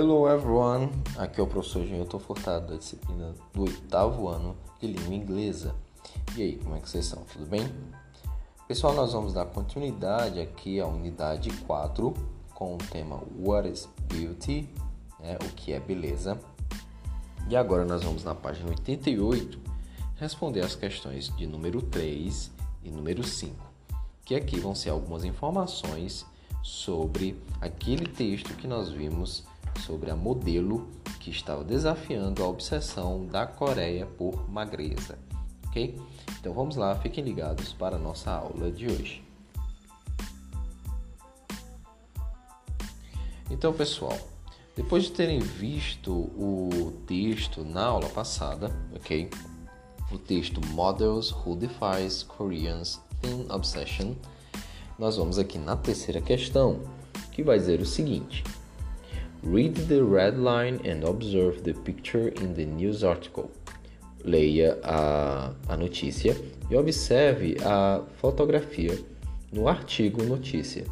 Hello everyone, aqui é o professor Genilton Furtado da disciplina do oitavo ano de língua inglesa. E aí, como é que vocês estão? Tudo bem? Pessoal, nós vamos dar continuidade aqui à unidade 4 com o tema What is Beauty? Né? O que é beleza? E agora nós vamos na página 88 responder as questões de número 3 e número 5, que aqui vão ser algumas informações sobre aquele texto que nós vimos sobre a modelo que estava desafiando a obsessão da Coreia por magreza. Ok? Então vamos lá, fiquem ligados para a nossa aula de hoje. Então, pessoal, depois de terem visto o texto na aula passada, ok? O texto Models Who Defies Koreans in Obsession, nós vamos aqui na terceira questão, que vai dizer o seguinte: Read the red line and observe the picture in the news article. Leia a, a notícia e observe a fotografia no artigo notícia.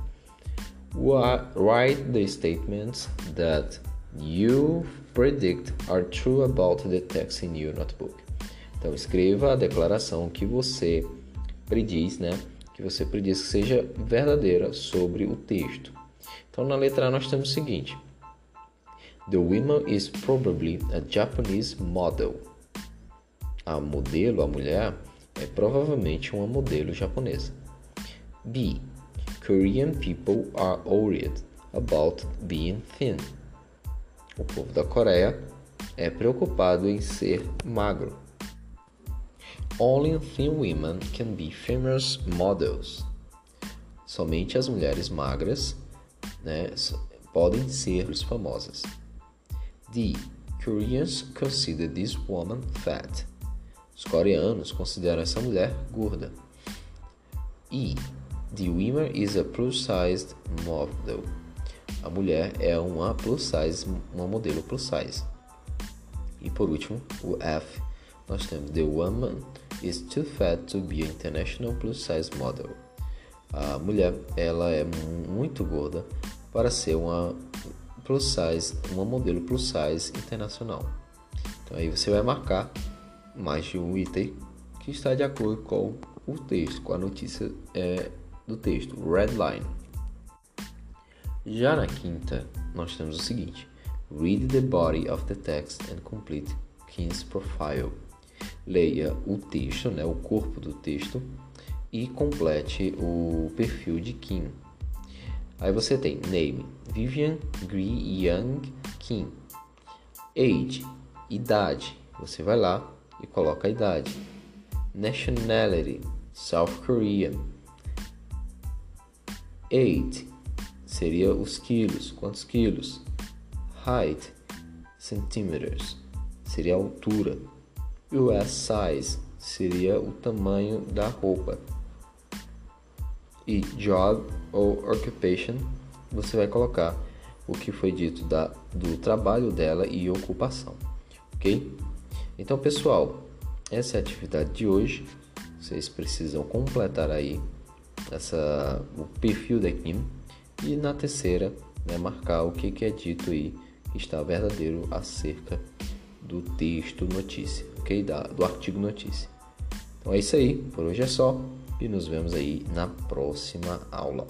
Write the statements that you predict are true about the text in your notebook. Então escreva a declaração que você prediz, né? Que você prediz que seja verdadeira sobre o texto. Então na letra A nós temos o seguinte: The woman is probably a Japanese model. A modelo, a mulher, é provavelmente uma modelo japonesa. B. Korean people are worried about being thin. O povo da Coreia é preocupado em ser magro. Only thin women can be famous models. Somente as mulheres magras né, podem ser famosas. D. Koreans consider this woman fat. Os coreanos consideram essa mulher gorda. E. The woman is a plus-sized model. A mulher é uma plus size, uma modelo plus size. E por último, o F, nós temos The woman is too fat to be an international plus size model. A mulher, ela é muito gorda para ser uma plus size, uma modelo plus size internacional. Então aí você vai marcar mais de um item que está de acordo com o texto, com a notícia é, do texto, red line. Já na quinta, nós temos o seguinte: Read the body of the text and complete King's profile. Leia o texto, né, o corpo do texto e complete o perfil de Kim. Aí você tem name, Vivian Gree Young Kim. Age, idade. Você vai lá e coloca a idade. Nationality, South Korea. Age, seria os quilos, quantos quilos? Height, centímetros, seria a altura. US size, seria o tamanho da roupa e job ou occupation, você vai colocar o que foi dito da, do trabalho dela e ocupação, ok? Então, pessoal, essa é a atividade de hoje. Vocês precisam completar aí essa, o perfil da Kim e na terceira, né, marcar o que, que é dito aí que está verdadeiro acerca do texto notícia, ok? Da, do artigo notícia. Então é isso aí, por hoje é só e nos vemos aí na próxima aula.